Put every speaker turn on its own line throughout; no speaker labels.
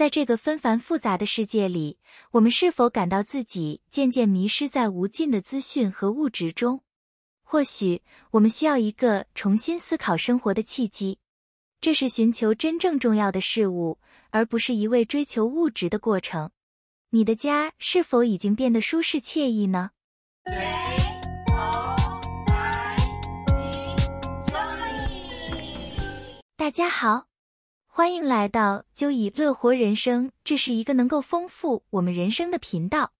在这个纷繁复杂的世界里，我们是否感到自己渐渐迷失在无尽的资讯和物质中？或许我们需要一个重新思考生活的契机，这是寻求真正重要的事物，而不是一味追求物质的过程。你的家是否已经变得舒适惬意呢？大家好。欢迎来到就以乐活人生，这是一个能够丰富我们人生的频道。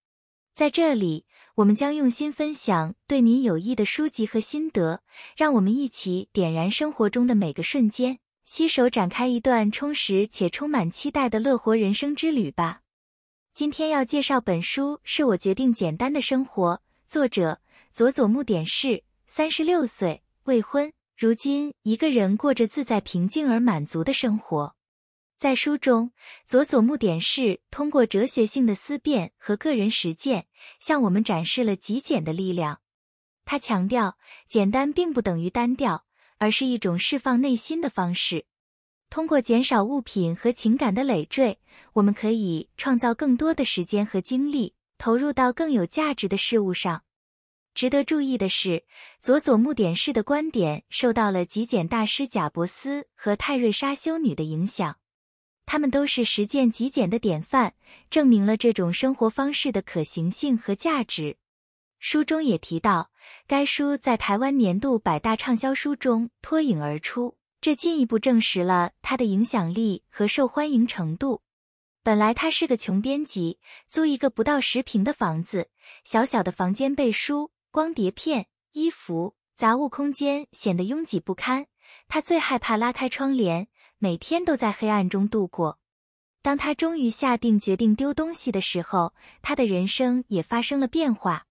在这里，我们将用心分享对您有益的书籍和心得，让我们一起点燃生活中的每个瞬间，携手展开一段充实且充满期待的乐活人生之旅吧。今天要介绍本书是我决定简单的生活，作者佐佐木典士，三十六岁，未婚。如今，一个人过着自在、平静而满足的生活。在书中，佐佐木典士通过哲学性的思辨和个人实践，向我们展示了极简的力量。他强调，简单并不等于单调，而是一种释放内心的方式。通过减少物品和情感的累赘，我们可以创造更多的时间和精力，投入到更有价值的事物上。值得注意的是，佐佐木典士的观点受到了极简大师贾伯斯和泰瑞莎修女的影响，他们都是实践极简的典范，证明了这种生活方式的可行性和价值。书中也提到，该书在台湾年度百大畅销书中脱颖而出，这进一步证实了它的影响力和受欢迎程度。本来他是个穷编辑，租一个不到十平的房子，小小的房间背书。光碟片、衣服、杂物，空间显得拥挤不堪。他最害怕拉开窗帘，每天都在黑暗中度过。当他终于下定决定丢东西的时候，他的人生也发生了变化。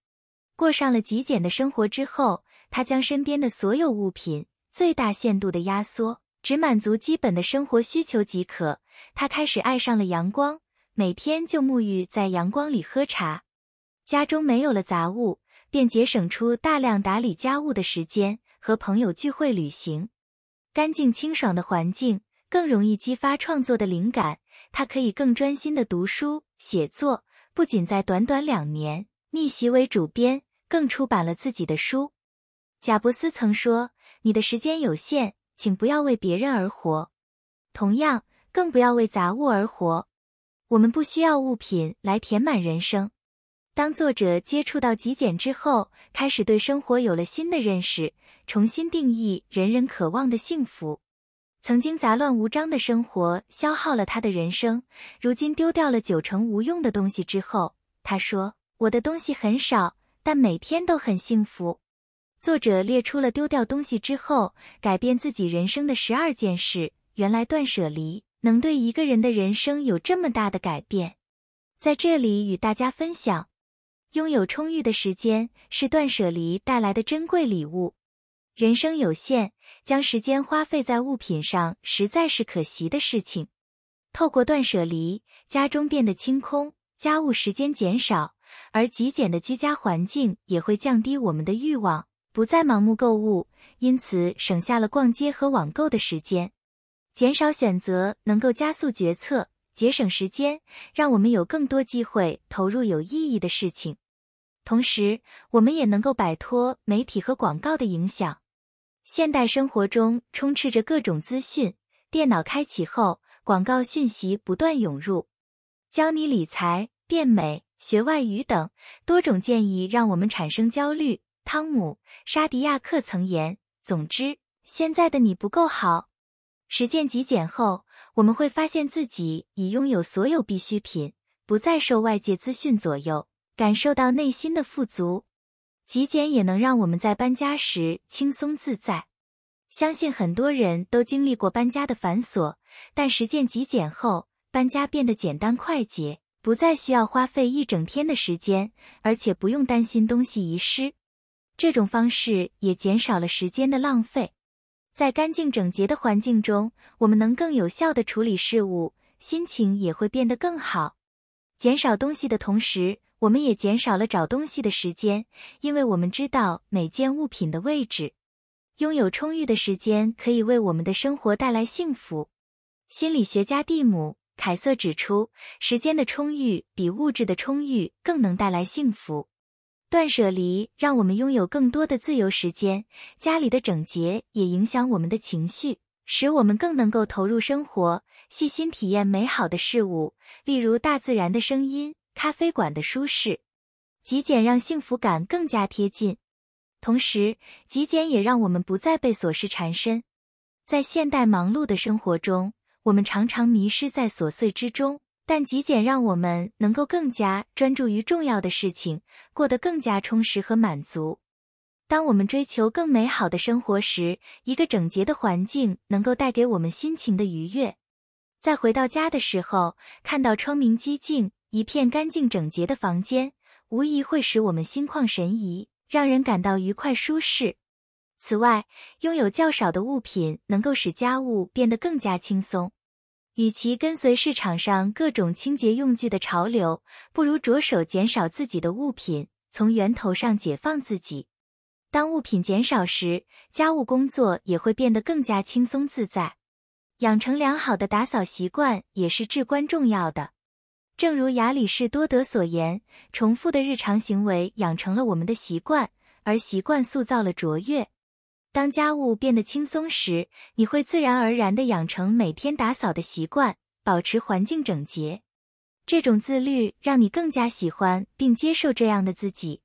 过上了极简的生活之后，他将身边的所有物品最大限度的压缩，只满足基本的生活需求即可。他开始爱上了阳光，每天就沐浴在阳光里喝茶。家中没有了杂物。便节省出大量打理家务的时间，和朋友聚会、旅行。干净清爽的环境更容易激发创作的灵感，他可以更专心的读书写作。不仅在短短两年逆袭为主编，更出版了自己的书。贾伯斯曾说：“你的时间有限，请不要为别人而活，同样更不要为杂物而活。我们不需要物品来填满人生。”当作者接触到极简之后，开始对生活有了新的认识，重新定义人人渴望的幸福。曾经杂乱无章的生活消耗了他的人生，如今丢掉了九成无用的东西之后，他说：“我的东西很少，但每天都很幸福。”作者列出了丢掉东西之后改变自己人生的十二件事。原来断舍离能对一个人的人生有这么大的改变，在这里与大家分享。拥有充裕的时间是断舍离带来的珍贵礼物。人生有限，将时间花费在物品上实在是可惜的事情。透过断舍离，家中变得清空，家务时间减少，而极简的居家环境也会降低我们的欲望，不再盲目购物，因此省下了逛街和网购的时间。减少选择能够加速决策。节省时间，让我们有更多机会投入有意义的事情。同时，我们也能够摆脱媒体和广告的影响。现代生活中充斥着各种资讯，电脑开启后，广告讯息不断涌入，教你理财、变美、学外语等多种建议，让我们产生焦虑。汤姆·沙迪亚克曾言：“总之，现在的你不够好。”实践极简后。我们会发现自己已拥有所有必需品，不再受外界资讯左右，感受到内心的富足。极简也能让我们在搬家时轻松自在。相信很多人都经历过搬家的繁琐，但实践极简后，搬家变得简单快捷，不再需要花费一整天的时间，而且不用担心东西遗失。这种方式也减少了时间的浪费。在干净整洁的环境中，我们能更有效地处理事物，心情也会变得更好。减少东西的同时，我们也减少了找东西的时间，因为我们知道每件物品的位置。拥有充裕的时间可以为我们的生活带来幸福。心理学家蒂姆·凯瑟指出，时间的充裕比物质的充裕更能带来幸福。断舍离让我们拥有更多的自由时间，家里的整洁也影响我们的情绪，使我们更能够投入生活，细心体验美好的事物，例如大自然的声音、咖啡馆的舒适。极简让幸福感更加贴近，同时极简也让我们不再被琐事缠身。在现代忙碌的生活中，我们常常迷失在琐碎之中，但极简让我们能够更加专注于重要的事情，过得更加充实和满足。当我们追求更美好的生活时，一个整洁的环境能够带给我们心情的愉悦。在回到家的时候，看到窗明几净、一片干净整洁的房间。无疑会使我们心旷神怡，让人感到愉快舒适。此外，拥有较少的物品能够使家务变得更加轻松。与其跟随市场上各种清洁用具的潮流，不如着手减少自己的物品，从源头上解放自己。当物品减少时，家务工作也会变得更加轻松自在。养成良好的打扫习惯也是至关重要的。正如亚里士多德所言，重复的日常行为养成了我们的习惯，而习惯塑造了卓越。当家务变得轻松时，你会自然而然地养成每天打扫的习惯，保持环境整洁。这种自律让你更加喜欢并接受这样的自己。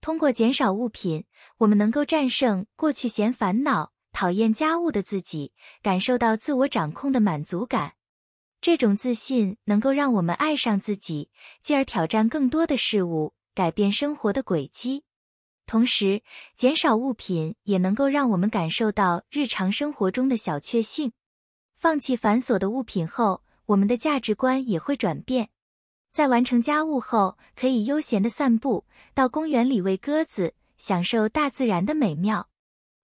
通过减少物品，我们能够战胜过去嫌烦恼、讨厌家务的自己，感受到自我掌控的满足感。这种自信能够让我们爱上自己，进而挑战更多的事物，改变生活的轨迹。同时，减少物品也能够让我们感受到日常生活中的小确幸。放弃繁琐的物品后，我们的价值观也会转变。在完成家务后，可以悠闲的散步，到公园里喂鸽子，享受大自然的美妙。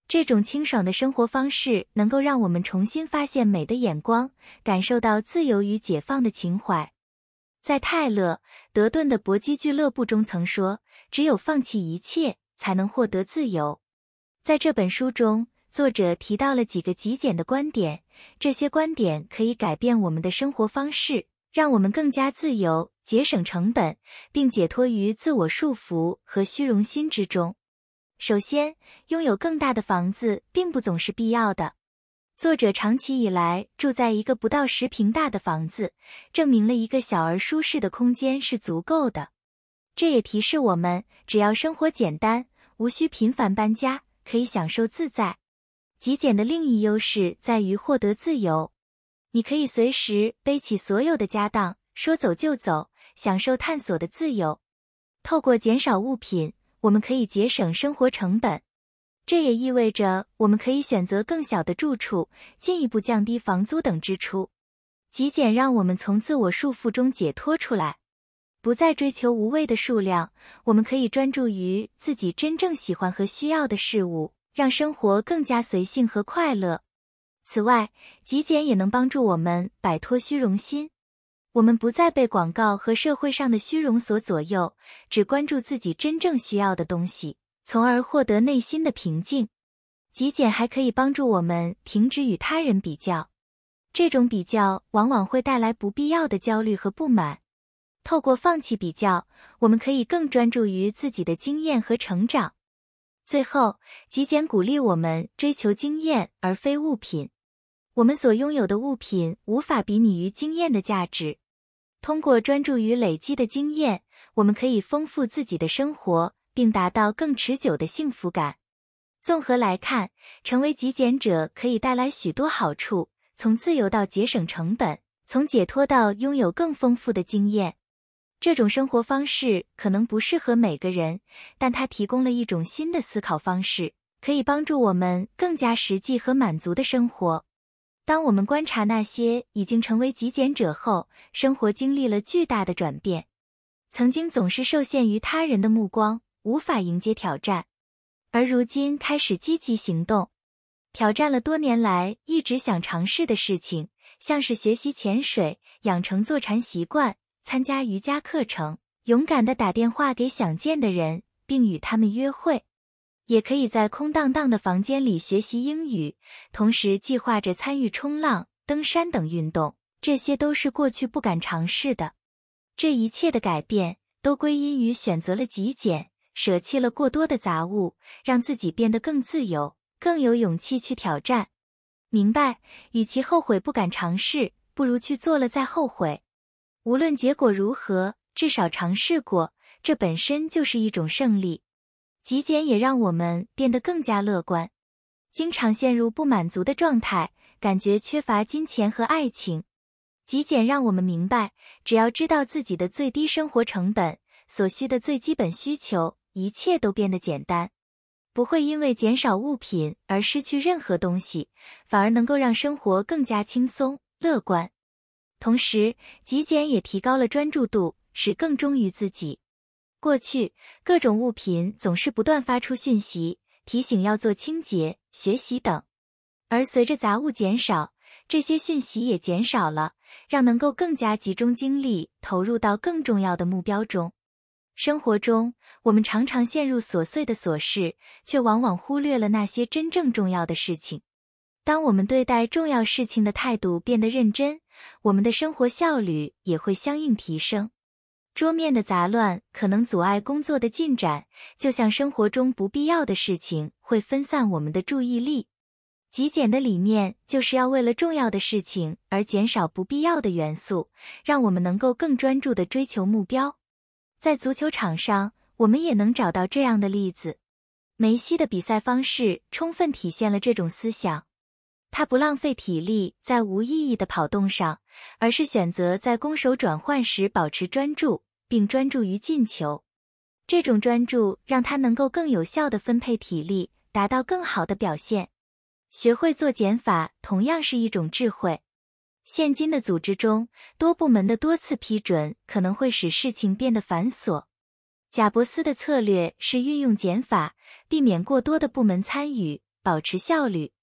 这种清爽的生活方式能够让我们重新发现美的眼光，感受到自由与解放的情怀。在泰勒·德顿的搏击俱乐部中曾说：“只有放弃一切，才能获得自由。”在这本书中，作者提到了几个极简的观点，这些观点可以改变我们的生活方式，让我们更加自由、节省成本，并解脱于自我束缚和虚荣心之中。首先，拥有更大的房子并不总是必要的。作者长期以来住在一个不到十平大的房子，证明了一个小而舒适的空间是足够的。这也提示我们，只要生活简单，无需频繁搬家，可以享受自在。极简的另一优势在于获得自由，你可以随时背起所有的家当，说走就走，享受探索的自由。透过减少物品。我们可以节省生活成本，这也意味着我们可以选择更小的住处，进一步降低房租等支出。极简让我们从自我束缚中解脱出来，不再追求无谓的数量。我们可以专注于自己真正喜欢和需要的事物，让生活更加随性和快乐。此外，极简也能帮助我们摆脱虚荣心。我们不再被广告和社会上的虚荣所左右，只关注自己真正需要的东西，从而获得内心的平静。极简还可以帮助我们停止与他人比较，这种比较往往会带来不必要的焦虑和不满。透过放弃比较，我们可以更专注于自己的经验和成长。最后，极简鼓励我们追求经验而非物品。我们所拥有的物品无法比拟于经验的价值。通过专注于累积的经验，我们可以丰富自己的生活，并达到更持久的幸福感。综合来看，成为极简者可以带来许多好处，从自由到节省成本，从解脱到拥有更丰富的经验。这种生活方式可能不适合每个人，但它提供了一种新的思考方式，可以帮助我们更加实际和满足的生活。当我们观察那些已经成为极简者后，生活经历了巨大的转变。曾经总是受限于他人的目光，无法迎接挑战，而如今开始积极行动，挑战了多年来一直想尝试的事情，像是学习潜水、养成坐禅习惯、参加瑜伽课程、勇敢的打电话给想见的人，并与他们约会。也可以在空荡荡的房间里学习英语，同时计划着参与冲浪、登山等运动。这些都是过去不敢尝试的。这一切的改变都归因于选择了极简，舍弃了过多的杂物，让自己变得更自由，更有勇气去挑战。明白，与其后悔不敢尝试，不如去做了再后悔。无论结果如何，至少尝试过，这本身就是一种胜利。极简也让我们变得更加乐观。经常陷入不满足的状态，感觉缺乏金钱和爱情。极简让我们明白，只要知道自己的最低生活成本，所需的最基本需求，一切都变得简单。不会因为减少物品而失去任何东西，反而能够让生活更加轻松乐观。同时，极简也提高了专注度，使更忠于自己。过去，各种物品总是不断发出讯息，提醒要做清洁、学习等。而随着杂物减少，这些讯息也减少了，让能够更加集中精力投入到更重要的目标中。生活中，我们常常陷入琐碎的琐事，却往往忽略了那些真正重要的事情。当我们对待重要事情的态度变得认真，我们的生活效率也会相应提升。桌面的杂乱可能阻碍工作的进展，就像生活中不必要的事情会分散我们的注意力。极简的理念就是要为了重要的事情而减少不必要的元素，让我们能够更专注地追求目标。在足球场上，我们也能找到这样的例子。梅西的比赛方式充分体现了这种思想。他不浪费体力在无意义的跑动上，而是选择在攻守转换时保持专注，并专注于进球。这种专注让他能够更有效地分配体力，达到更好的表现。学会做减法同样是一种智慧。现今的组织中，多部门的多次批准可能会使事情变得繁琐。贾伯斯的策略是运用减法，避免过多的部门参与，保持效率。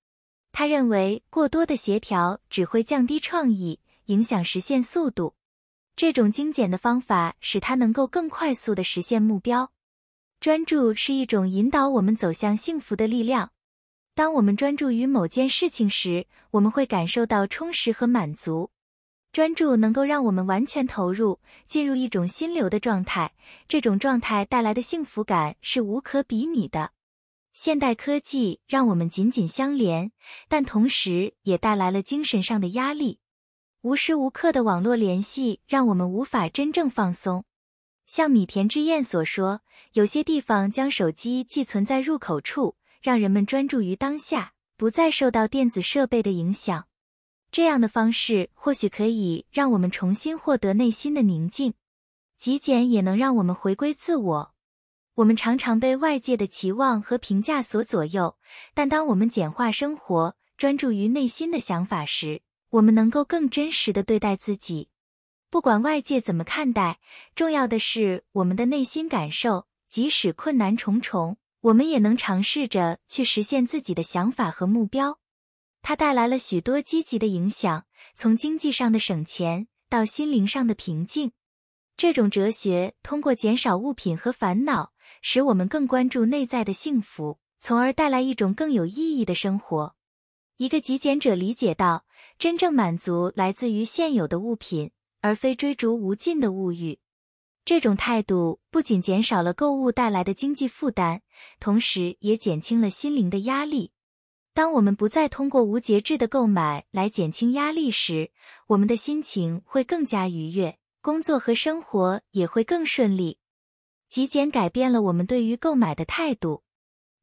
他认为过多的协调只会降低创意，影响实现速度。这种精简的方法使他能够更快速地实现目标。专注是一种引导我们走向幸福的力量。当我们专注于某件事情时，我们会感受到充实和满足。专注能够让我们完全投入，进入一种心流的状态。这种状态带来的幸福感是无可比拟的。现代科技让我们紧紧相连，但同时也带来了精神上的压力。无时无刻的网络联系让我们无法真正放松。像米田之彦所说，有些地方将手机寄存在入口处，让人们专注于当下，不再受到电子设备的影响。这样的方式或许可以让我们重新获得内心的宁静。极简也能让我们回归自我。我们常常被外界的期望和评价所左右，但当我们简化生活，专注于内心的想法时，我们能够更真实的对待自己。不管外界怎么看待，重要的是我们的内心感受。即使困难重重，我们也能尝试着去实现自己的想法和目标。它带来了许多积极的影响，从经济上的省钱到心灵上的平静。这种哲学通过减少物品和烦恼。使我们更关注内在的幸福，从而带来一种更有意义的生活。一个极简者理解到，真正满足来自于现有的物品，而非追逐无尽的物欲。这种态度不仅减少了购物带来的经济负担，同时也减轻了心灵的压力。当我们不再通过无节制的购买来减轻压力时，我们的心情会更加愉悦，工作和生活也会更顺利。极简改变了我们对于购买的态度，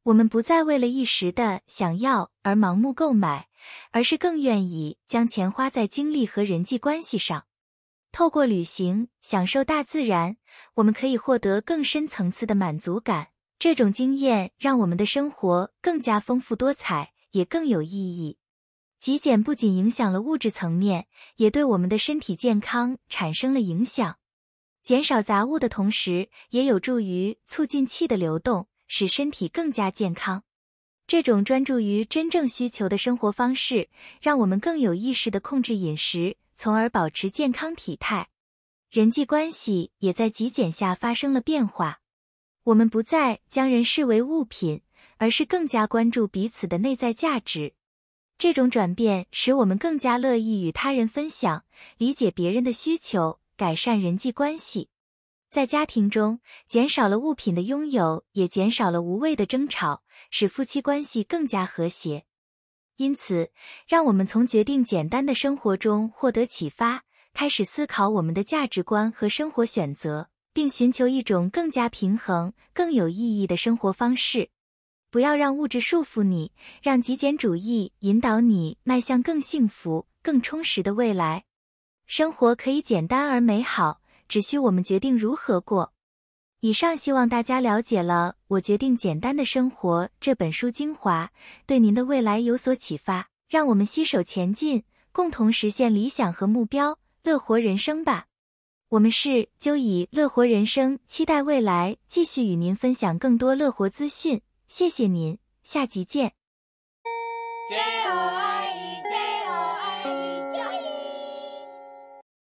我们不再为了一时的想要而盲目购买，而是更愿意将钱花在精力和人际关系上。透过旅行，享受大自然，我们可以获得更深层次的满足感。这种经验让我们的生活更加丰富多彩，也更有意义。极简不仅影响了物质层面，也对我们的身体健康产生了影响。减少杂物的同时，也有助于促进气的流动，使身体更加健康。这种专注于真正需求的生活方式，让我们更有意识地控制饮食，从而保持健康体态。人际关系也在极简下发生了变化。我们不再将人视为物品，而是更加关注彼此的内在价值。这种转变使我们更加乐意与他人分享，理解别人的需求，改善人际关系。在家庭中，减少了物品的拥有，也减少了无谓的争吵，使夫妻关系更加和谐。因此，让我们从决定简单的生活中获得启发，开始思考我们的价值观和生活选择，并寻求一种更加平衡、更有意义的生活方式。不要让物质束缚你，让极简主义引导你迈向更幸福、更充实的未来。生活可以简单而美好，只需我们决定如何过。以上希望大家了解了《我决定简单的生活》这本书精华，对您的未来有所启发。让我们携手前进，共同实现理想和目标，乐活人生吧！我们是就以乐活人生，期待未来继续与您分享更多乐活资讯。谢谢您，下集见。加油！